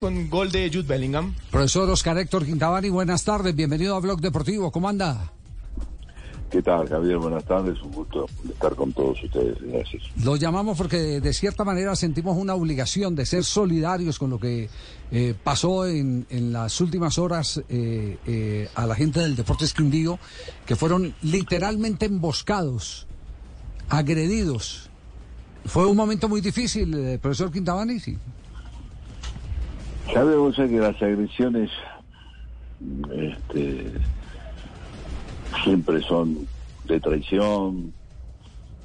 con gol de Jude Bellingham. Profesor Oscar Héctor Quintabani, buenas tardes, bienvenido a Blog Deportivo, ¿cómo anda? ¿Qué tal, Javier? Buenas tardes, un gusto estar con todos ustedes, gracias. Lo llamamos porque de, cierta manera sentimos una obligación de ser solidarios con lo que eh, pasó en, en, las últimas horas eh, eh, a la gente del Deportes Quindío, que fueron literalmente emboscados, agredidos. Fue un momento muy difícil, profesor Quintabani, sí. Sabemos que las agresiones este, siempre son de traición,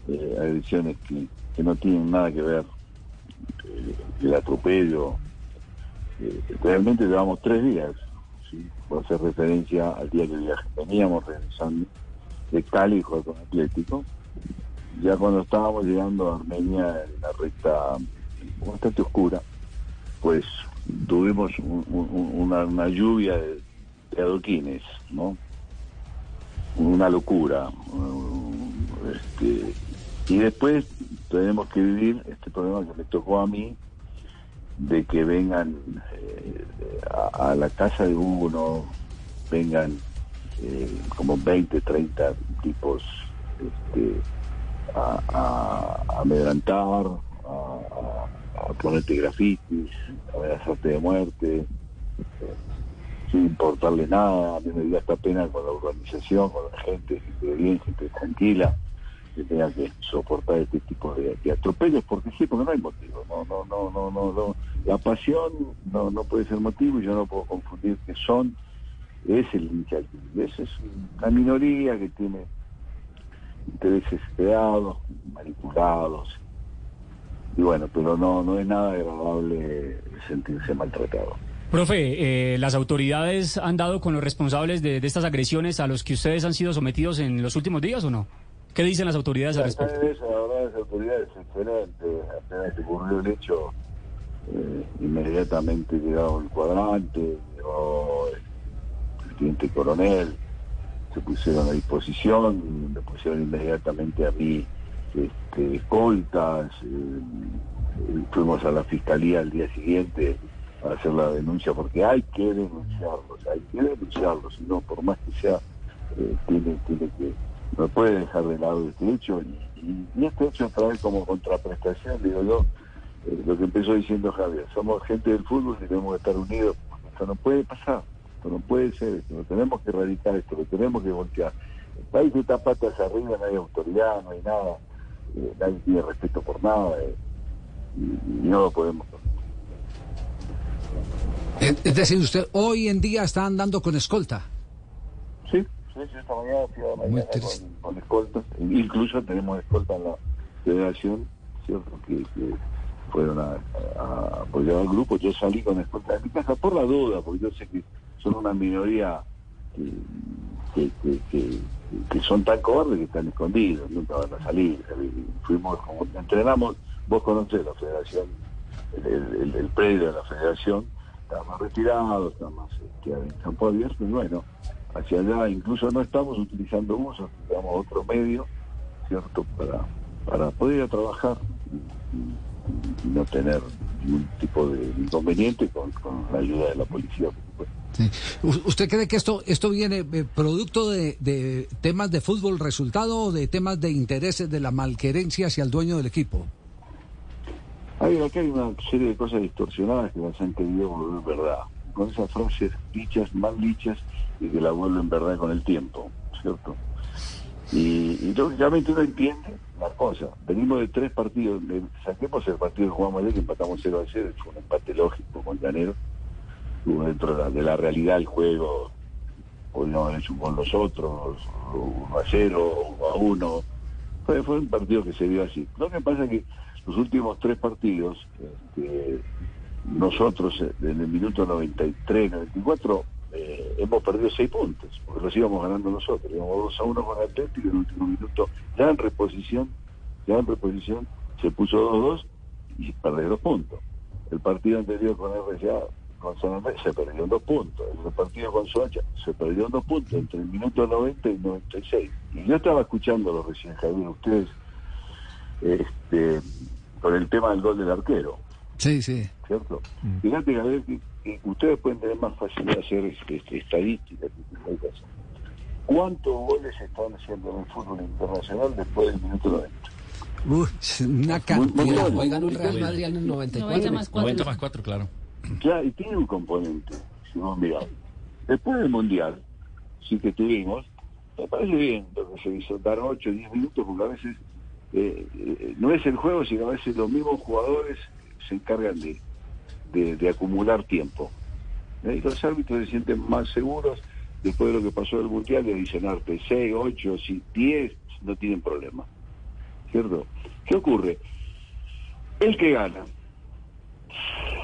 eh, agresiones que, no tienen nada que ver eh, el atropello. Eh, realmente llevamos tres días, ¿sí? hacer referencia al día que veníamos regresando de Cali con Atlético. Ya cuando estábamos llegando a Armenia en la recta bastante oscura, pues tuvimos un, un, una, lluvia de, adoquines, ¿no? Una locura. Este, y después tenemos que vivir este problema que me tocó a mí, de que vengan eh, a, a, la casa de uno, vengan eh, como 20, 30 tipos este, a, a, amedrantar, ponerte grafitis, amenazarte de muerte, eh, sin importarle nada. A mí me dio esta pena con la organización, con la gente, gente bien, gente tranquila, que tenga que soportar este tipo de, atropellos, porque sí, porque no hay motivo. No, no, no, no, no, no. La pasión no, no puede ser motivo y yo no puedo confundir que son, es el iniciativa. Esa es una minoría que tiene intereses creados, manipulados, y bueno, pero no, no es nada agradable sentirse maltratado. Profe, eh, ¿las autoridades han dado con los responsables de, de, estas agresiones a los que ustedes han sido sometidos en los últimos días o no? ¿Qué dicen las autoridades al respecto? Ahora las autoridades apenas ocurrió el hecho, eh, inmediatamente llegado el cuadrante, llegó el presidente coronel, se pusieron a disposición, me pusieron inmediatamente a mí este, escoltas, eh, fuimos a la fiscalía al día siguiente a hacer la denuncia porque hay que denunciarlos, hay que denunciarlos, no, por más que sea, eh, tiene, tiene que, no puede dejar de lado este hecho y, y este hecho trae como contraprestación, digo yo, eh, lo que empezó diciendo Javier, somos gente del fútbol y tenemos que estar unidos, esto no puede pasar, esto no puede ser, esto lo tenemos que erradicar, esto lo tenemos que voltear. El país está patas arriba, no hay autoridad, no hay nada eh, nadie tiene respeto por nada eh, y, y, no lo podemos es decir, usted hoy en día está andando con escolta. Sí, sí, esta mañana fui a mañana con, con escoltas. Incluso tenemos escolta en la federación, ¿cierto? Que, que fueron a, a, apoyar al grupo. Yo salí con escolta de mi casa por la duda, porque yo sé que son una minoría que, que, que, que, son tan cobardes que están escondidos, nunca van a salir. Fuimos, como entrenamos, vos conocés la federación, el, predio de la federación, está más retirado, está más este, en campo abierto, y bueno, hacia allá incluso no estamos utilizando usos, utilizamos otro medio, ¿cierto?, para, para poder ir a trabajar y no tener ningún tipo de inconveniente con, con la ayuda de la policía, por supuesto. Sí. ¿Usted cree que esto esto viene eh, producto de, de, temas de fútbol resultado o de temas de intereses de la malquerencia hacia el dueño del equipo? Hay, acá hay una serie de cosas distorsionadas que las han querido volver verdad. Con esas frases dichas, mal dichas, y que la vuelven verdad con el tiempo, ¿cierto? Y, y lógicamente uno entiende la cosa. Venimos de tres partidos, saquemos el partido que jugamos ayer, que empatamos 0 a 0, fue un empate lógico con Llanero dentro de la, de la realidad del juego podríamos haber hecho un gol nosotros, 1 a 0, 1 a 1. Fue, fue un partido que se dio así. Lo que pasa es que los últimos tres partidos, este, nosotros en el minuto 93, 94, eh, hemos perdido seis puntos, porque los íbamos ganando nosotros. Íbamos 2 a 1 con Atlético en el último minuto, ya en reposición, ya en reposición, se puso 2-2 y perdió dos puntos. El partido anterior con RCA con Sonamé se perdió dos puntos. El partido con Soacha se perdió dos puntos entre el minuto 90 y 96. Y yo estaba escuchándolo recién, Javier, ustedes, este, con el tema del gol del arquero. Sí, sí. ¿Cierto? Fíjate a ver, que- que ustedes pueden tener más facilidad de hacer este, este, estadísticas. ¿Cuántos goles se están haciendo en el fútbol internacional después del minuto 90? Uy, una cantidad. ganó el Real Madrid en el 94. 90 más 4. 90 más 4, claro. Claro, y tiene un componente, si vos mirás. Después del Mundial, sí que tuvimos, me parece bien lo que se hizo, dar 8 o 10 minutos, porque a veces eh, eh, no es el juego, sino a veces los mismos jugadores se encargan de, de, de acumular tiempo. ¿Eh? Y los árbitros se sienten más seguros después de lo que pasó del Mundial de adicionarte 6, 8, 10, no tienen problema. ¿Cierto? ¿Qué ocurre? El que gana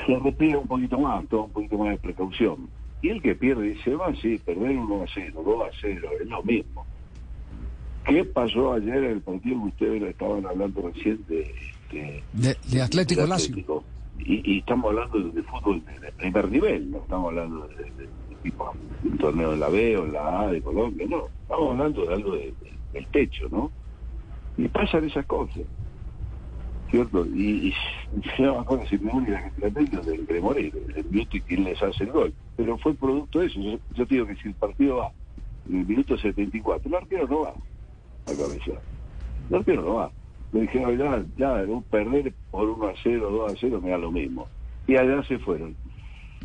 se respira un poquito más, toma un poquito más de precaución. Y el que pierde dice, va, sí, perder 1 a 0, 2 a 0, es lo mismo. ¿Qué pasó ayer en el partido que ustedes estaban hablando recién de, de, De, de Atlético Lazio. Y, y estamos hablando de, de fútbol de, de primer nivel, no estamos hablando de, de- de tipo un torneo en la B o la A de Colombia, no, estamos hablando de algo de- de- del techo, ¿no? Y pasan esas cosas. ¿cierto? Y, y yo me acuerdo si me que la del de Moreno, el minuto y quien les hace el gol. Pero fue producto de eso. Yo, yo te digo que si el partido va en el minuto 74, el arquero no va a cabeza. El arquero no va. Le dijeron, ya, ya, un perder por 1 a 0, 2 a 0, me da lo mismo. Y allá se fueron.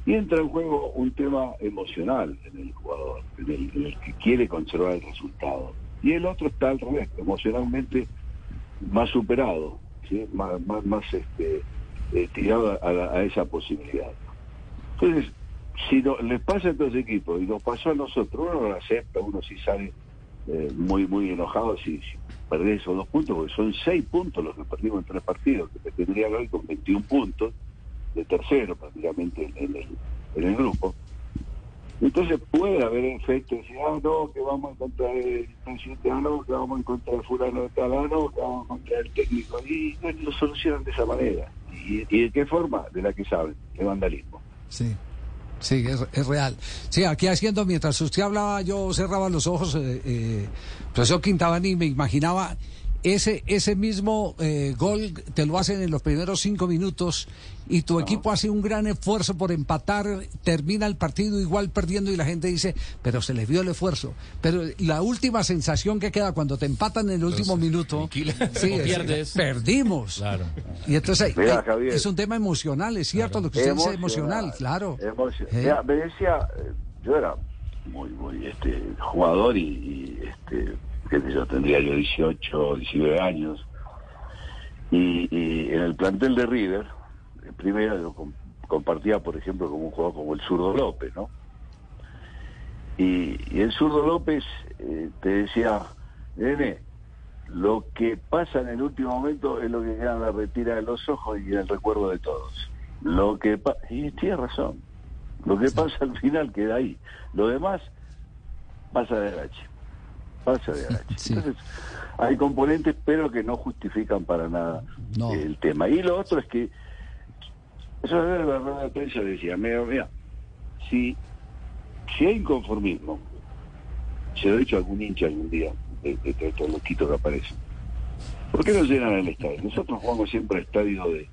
Y entra en juego un tema emocional en el jugador, en el, que quiere conservar el resultado. Y el otro está al revés, emocionalmente más superado, más, más, más este, eh, tirado a, esa posibilidad. Entonces, si les pasa a estos equipos y nos pasó a nosotros, uno lo acepta, uno sí sale eh, muy muy enojado si, si perdés esos dos puntos, porque son seis puntos los que perdimos en tres partidos, que te tendrían hoy con 21 puntos, de tercero prácticamente en, en el, en el grupo. Entonces puede haber efectos, decir, ah, no, que vamos a encontrar el presidente, ah, no, que vamos a encontrar fulano de tal, ah, no, que vamos a encontrar el técnico. Y no lo solucionan de esa manera. ¿Y, y de qué forma? De la que saben, de vandalismo. Sí. Sí, es, real. Sí, aquí haciendo, mientras usted hablaba, yo cerraba los ojos, eh, eh, profesor Quintabani, me imaginaba ese, ese mismo eh, gol te lo hacen en los primeros cinco minutos y tu equipo hace un gran esfuerzo por empatar, termina el partido igual perdiendo y la gente dice, pero se les vio el esfuerzo. Pero la última sensación que queda cuando te empatan en el último minuto, aniquila. sí, O es- pierdes. perdimos. Claro. Y entonces Mira, hay- Javier. es un tema emocional, es cierto lo que usted dice, emocional, claro. Emocio- Eh. Mira, me decía, eh, yo era muy, muy este jugador y, y, este, sé yo, tendría yo 18, 19 años. Y, y en el plantel de River, en primera yo com- compartía, por ejemplo, como un jugador como el zurdo López, ¿no? Y, y el zurdo López eh, te decía, nene, lo que pasa en el último momento es lo que queda en la retira de los ojos y en el recuerdo de todos. Lo que pa- y tiene razón. Lo que pasa al final queda ahí. Lo demás pasa de agache. Pasa de agache. Sí. Entonces, hay componentes, pero que no justifican para nada No. el tema. Y lo otro es que, eso es la rueda de prensa decía, mira, mira, si, si hay inconformismo, se lo he dicho a algún hincha algún día, de, de, de estos loquitos que aparecen. ¿Por qué no llenan el estadio? Nosotros jugamos siempre a estadio de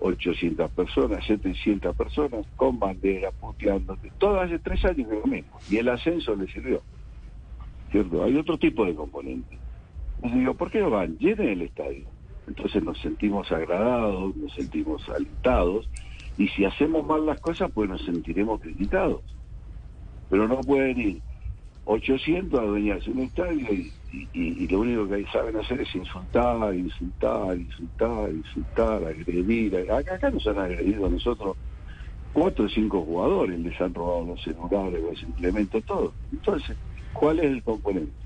800 personas, 700 personas, con bandera, puteando. Todo hace tres años que lo mismo. Y el ascenso le sirvió. Hay otro tipo de componente. Entonces digo, ¿por qué no van? Llenen el estadio. Entonces nos sentimos agradados, nos sentimos alentados. Y si hacemos mal las cosas, pues nos sentiremos criticados. Pero no pueden ir 800 a adueñarse un estadio y, lo único que saben hacer es insultar, insultar, insultar, insultar, agredir. Acá, acá nos han agredido a nosotros cuatro o cinco jugadores, les han robado los celulares, los implementos, todo. Entonces, ¿cuál es el componente?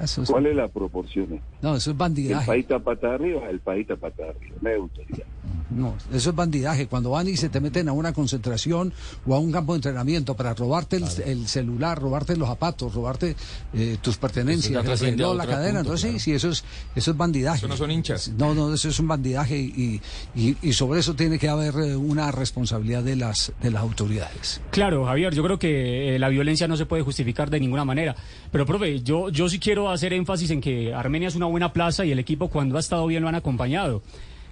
Eso es, ¿Cuál es la proporción? no, eso es El bandidaje. país está pata arriba, el país está pata arriba. Me gustaría. No, eso es bandidaje. Cuando van y se te meten a una concentración o a un campo de entrenamiento para robarte el, el celular, robarte los zapatos, robarte eh, tus pertenencias, el a la cadena. punto, Entonces, claro. sí, eso es, eso es bandidaje. Eso no son hinchas. No, no, eso es un bandidaje y, y, y sobre eso tiene que haber eh, una responsabilidad de las, de las autoridades. Claro, Javier, yo creo que eh, la violencia no se puede justificar de ninguna manera. Pero, profe, yo, yo sí quiero hacer énfasis en que Armenia es una buena plaza y el equipo cuando ha estado bien lo han acompañado.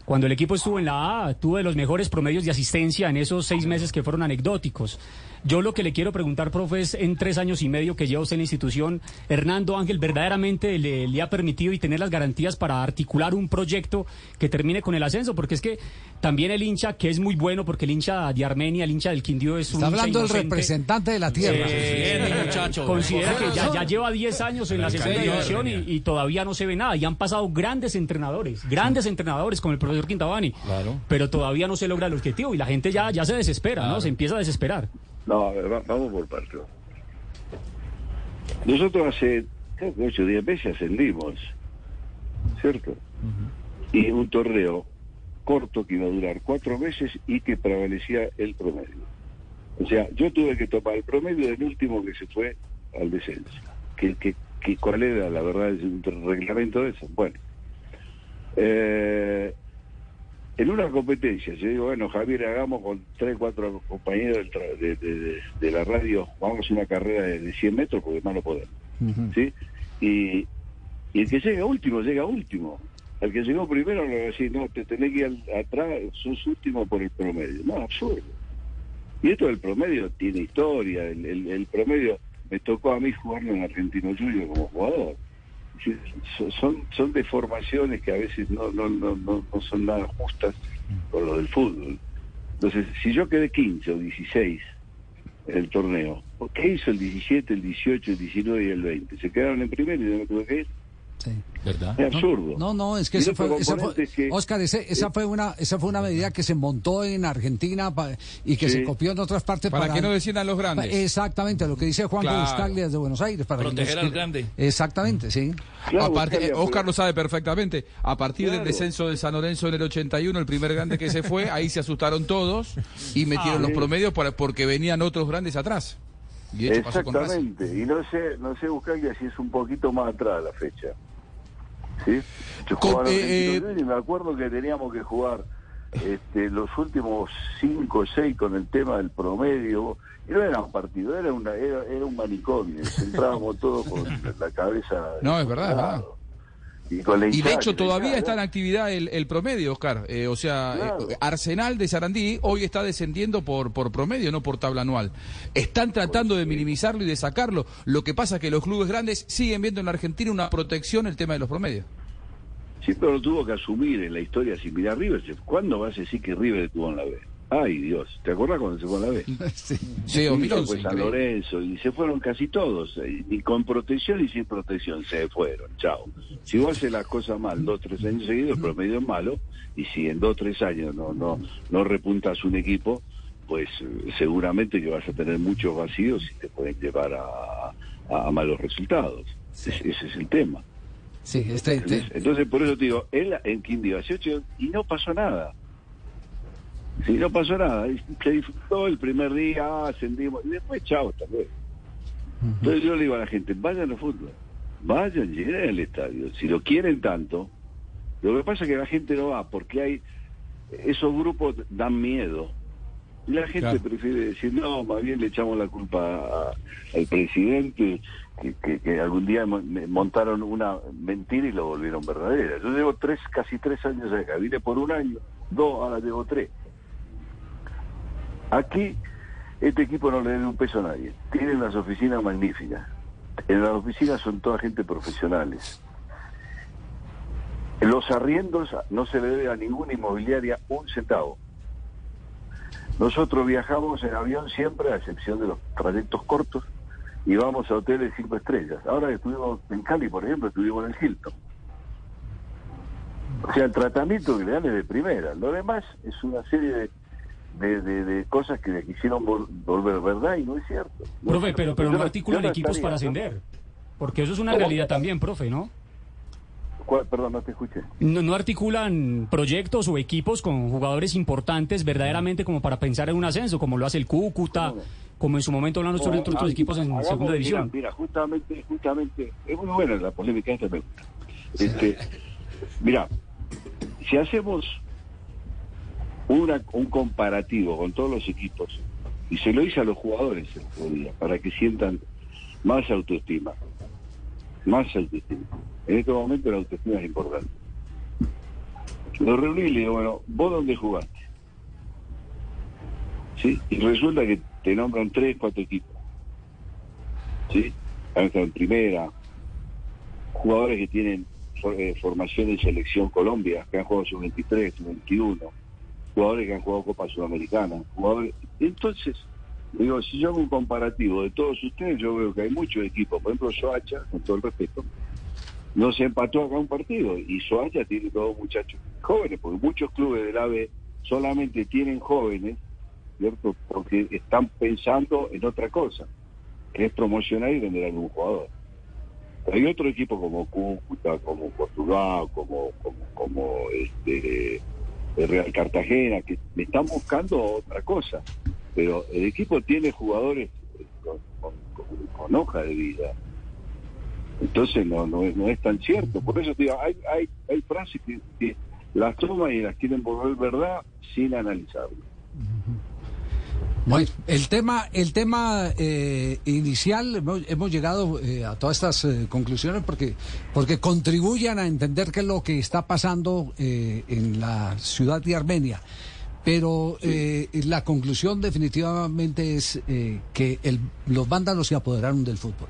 Cuando el equipo estuvo en la A, tuvo los mejores promedios de asistencia en esos seis meses que fueron anecdóticos. Yo lo que le quiero preguntar, profe, es en tres años y medio que lleva usted en la institución, Hernando Ángel verdaderamente le, le, ha permitido y tener las garantías para articular un proyecto que termine con el ascenso, porque es que también el hincha, que es muy bueno, porque el hincha de Armenia, el hincha del Quindío es un Está hablando el representante de la tierra. Eh, considera que ya, ya, lleva 10 años en la segunda división y, y, todavía no se ve nada. Y han pasado grandes entrenadores, grandes entrenadores como el profesor Quintabani, Claro. pero todavía no se logra el objetivo y la gente ya, ya se desespera, ¿no? Se empieza a desesperar. No, a ver, va- vamos por partes. Nosotros hace creo que 8 o 10 meses ascendimos, ¿cierto? Y un torneo corto que iba a durar cuatro meses y que prevalecía el promedio. O sea, yo tuve que tomar el promedio del último que se fue al descenso. que, que, que ¿Cuál era la verdad el reglamento de eso? Bueno, eh, en una competencia, yo digo, bueno, Javier, hagamos con tres, cuatro compañeros de, de- de- de la radio, vamos a hacer una carrera de, de 100 metros porque más no podemos. ¿sí? Y, y el que llega último, llega último. El que llegó primero le decir, no, te tenés que ir al- atrás, sos último por el promedio. No, absurdo. Y esto del promedio tiene historia. El, el- el promedio me tocó a mí jugarlo en Argentino Junior como jugador. Son, son deformaciones que a veces no, no, no, no, son nada justas con lo del fútbol. Entonces, si yo quedé 15 o 16 en el torneo, ¿por ¿qué hizo el 17, el 18, el 19 y el 20? ¿Se quedaron en primero y yo no tuve que ir? Sí. ¿Verdad? Es absurdo. No, no, es que otro fue, ese fue- componente es que- Oscar, ese- esa fue una, esa fue una medida que se montó en Argentina pa- y que Sí. se copió en otras partes Para que no desciendan los pa- grandes. Exactamente, lo que dice Juan Claro. Buscaglia desde Buenos Aires. Para que Proteger al grande. Exactamente, sí. Claro, Aparte, Buscaglia, Oscar pero- lo sabe perfectamente. A partir del descenso de San Lorenzo en el 81, el primer grande que se fue, ahí se asustaron todos y metieron Ah, los sí. promedios para, porque venían otros grandes atrás. Y. Exactamente, y no sé, no sé Buscaglia si es un poquito más atrás la fecha. ¿Sí? Yo Con- jugaba en eh, eh, y me acuerdo que teníamos que jugar este, los últimos cinco o seis con el tema del promedio. Y no era un partido, era, una, era, era un manicomio. Entrábamos todos con la cabeza. No, es verdad, es verdad. Y, con la Y de hecho todavía está en actividad el, el promedio, Oscar. Eh, o sea, Claro. eh, Arsenal de Sarandí hoy está descendiendo por, por promedio, no por tabla anual. Están tratando de minimizarlo y de sacarlo. Lo que pasa es que los clubes grandes siguen viendo en la Argentina una protección el tema de los promedios. Siempre lo tuvo que asumir en la historia sin mirar River. ¿Cuándo vas a decir que River estuvo en la B? Ay, Dios. ¿Te acordás cuando se fue en la B? Sí. Sí, Y 2011. se fue San. Lorenzo y se fueron casi todos, y con protección y sin protección se fueron, chao. Si vos haces las cosas mal dos tres años seguidos, el promedio es malo, y si en dos tres años no no no repuntas un equipo, pues eh, seguramente que vas a tener muchos vacíos y te pueden llevar a, a- a malos resultados. Ese, ese es el tema. Sí, este, este- Entonces, entonces, por eso te digo, él en Quindío hace ocho y no pasó nada. Sí, no pasó nada. Se disfrutó el primer día, ascendimos, y después, chao, hasta luego. Entonces yo le digo a la gente, vayan al fútbol, vayan, lleguen al estadio. Si lo quieren tanto, lo que pasa es que la gente no va porque hay, esos grupos dan miedo. Y la gente Claro. prefiere decir, no, más bien le echamos la culpa a- al presidente, que, que- que algún día montaron una mentira y lo volvieron verdadera. Yo llevo tres, casi tres años acá, vine por un año, dos, ahora llevo tres. Aquí, este equipo no le debe un peso a nadie. Tienen unas oficinas magníficas. En las oficinas son toda gente profesionales. Los arriendos no se le debe a ninguna inmobiliaria un centavo. Nosotros viajamos en avión siempre, a excepción de los trayectos cortos, y vamos a hoteles cinco estrellas. Ahora estuvimos en Cali, por ejemplo, estuvimos en el Hilton. O sea, el tratamiento que le dan es de primera. Lo demás es una serie de, de, de- de cosas que le quisieron vol- volver verdad y no es cierto. No Profe, es pero, cierto. pero no articulan no equipos para ascender. Porque eso es una ¿Cómo? realidad también, profe, ¿no? ¿Cuál? Perdón, no te escuché. No, no articulan proyectos o equipos con jugadores importantes verdaderamente como para pensar en un ascenso, como lo hace el Cúcuta, No. como en su momento hablan otros, otros Ah, equipos en hagamos- segunda división. Mira, justamente, justamente, es muy buena la polémica esta me gusta. Este, mira, si hacemos una, un comparativo con todos los equipos, y se lo hice a los jugadores el día, para que sientan más autoestima, más autoestima. En este momento la autoestima es importante. Lo reuní y le digo, bueno, ¿vos dónde jugaste? ¿Sí? Y resulta que te nombran tres, cuatro equipos. ¿Sí? Han estado en primera. Jugadores que tienen eh, formación en selección Colombia, que han jugado su 23, su 21. Jugadores que han jugado Copa Sudamericana. Jugadores... Entonces, digo, si yo hago un comparativo de todos ustedes, yo veo que hay muchos equipos. Por ejemplo, Soacha, con todo el respeto, no se empató acá un partido y Soacha tiene todos muchachos jóvenes, porque muchos clubes del AVE solamente tienen jóvenes, ¿cierto? Porque están pensando en otra cosa, que es promocionar y vender algún jugador. Hay otro equipo como Cúcuta, como Portugal, como, como, como este, el Real Cartagena, que están buscando otra cosa, pero el equipo tiene jugadores con, con- hoja de vida. Entonces no, no, no es tan cierto. Por eso digo, hay, hay, hay frases que, que las toman y las quieren volver verdad sin analizarlo. Bueno, el tema, el tema eh, inicial, hemos, hemos llegado eh, a todas estas eh, conclusiones porque, porque contribuyen a entender qué es lo que está pasando eh, en la ciudad de Armenia. Pero eh, la conclusión definitivamente es eh, que el- los vándalos se apoderaron del fútbol.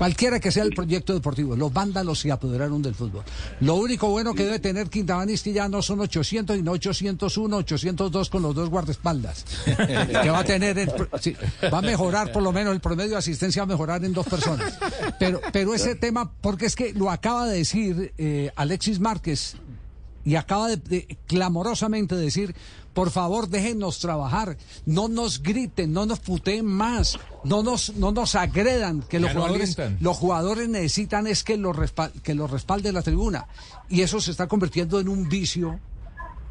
Cualquiera que sea el proyecto deportivo, los vándalos se apoderaron del fútbol. Lo único bueno que debe tener Quintabani es que ya no son 800, sino 801, 802 con los dos guardaespaldas. que va a tener, el sí, va a mejorar por lo menos el promedio de asistencia, va a mejorar en dos personas. Pero, pero ese tema, porque es que lo acaba de decir eh, Alexis Márquez y acaba de, de clamorosamente decir, por favor déjennos trabajar, no nos griten, no nos puteen más, no nos, no nos agredan, que los no jugadores, los jugadores necesitan es que los que los respalde la tribuna. Y eso se está convirtiendo en un vicio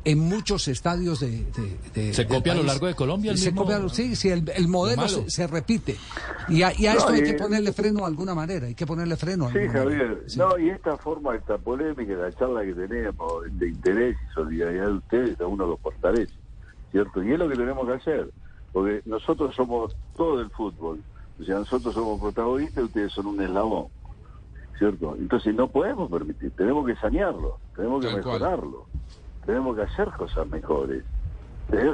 en muchos estadios de, de- de- ¿Se copia a lo largo de Colombia el Se mismo- copia lo- sí, sí, el, el modelo se, se repite. Y a, y a No, esto hay y- que ponerle freno de alguna manera, hay que ponerle freno. Sí. Javier. Sí. No, y esta forma, esta polémica, la charla que tenemos de interés y solidaridad de ustedes, a uno los fortalece, ¿cierto? Y es lo que tenemos que hacer, porque nosotros somos todo el fútbol. O sea, nosotros somos protagonistas y ustedes son un eslabón, ¿cierto? Entonces no podemos permitir, tenemos que sanearlo, tenemos que Tal cual. Tenemos que hacer cosas mejores.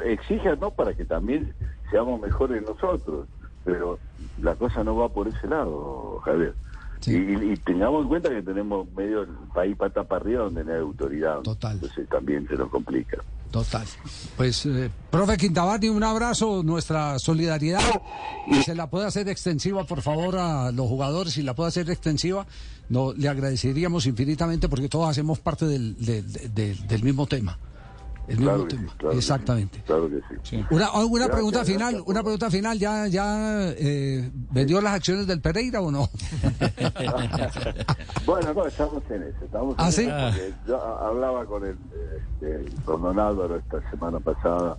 Exíjanos para que también seamos mejores nosotros, pero la cosa no va por ese lado, Javier. Sí. Y, y- y tengamos en cuenta que tenemos medio el país pata para arriba donde no hay autoridad. Total. Entonces también se nos complica. Total. Pues, eh, profe Quintabani, un abrazo, nuestra solidaridad. Y se la puede hacer extensiva, por favor, a los jugadores. Si la puede hacer extensiva, no, le agradeceríamos infinitamente porque todos hacemos parte del, del- del- del mismo tema. El mismo Claro que sí, tema. claro que sí, Exactamente. claro que sí. Una, una pregunta gracias final, una pregunta final, ¿ya, ya eh, vendió las acciones del Pereira o no? Bueno, no, estamos en eso. Estamos ¿Ah, en sí? eso yo hablaba con el, este, con don Álvaro esta semana pasada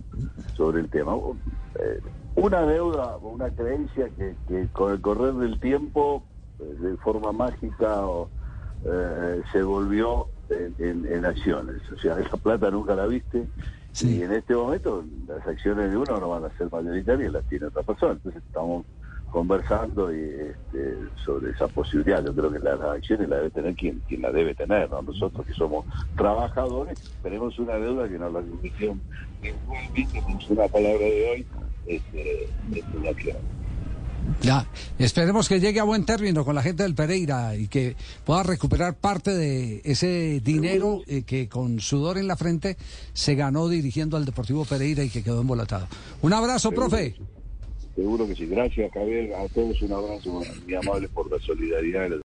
sobre el tema. Eh, una deuda o una creencia que, que con el correr del tiempo, eh, de forma mágica, o, eh, se volvió en, en- en acciones. O sea, esa plata nunca la viste. Sí. Y en este momento las acciones de uno no van a ser mayoritarias, las tiene otra persona. Entonces estamos conversando y, este, sobre esa posibilidad. Yo creo que las acciones las debe tener quien, quien la debe tener, ¿no? Nosotros que somos trabajadores tenemos una deuda que nos la comisión igualmente con una palabra de hoy este, es una acción. Ya, esperemos que llegue a buen término con la gente del Pereira y que pueda recuperar parte de ese dinero eh, que con sudor en la frente se ganó dirigiendo al Deportivo Pereira y que quedó embolatado. Un abrazo, profe. Seguro que sí. Gracias, Javier. A todos un abrazo muy amable por la solidaridad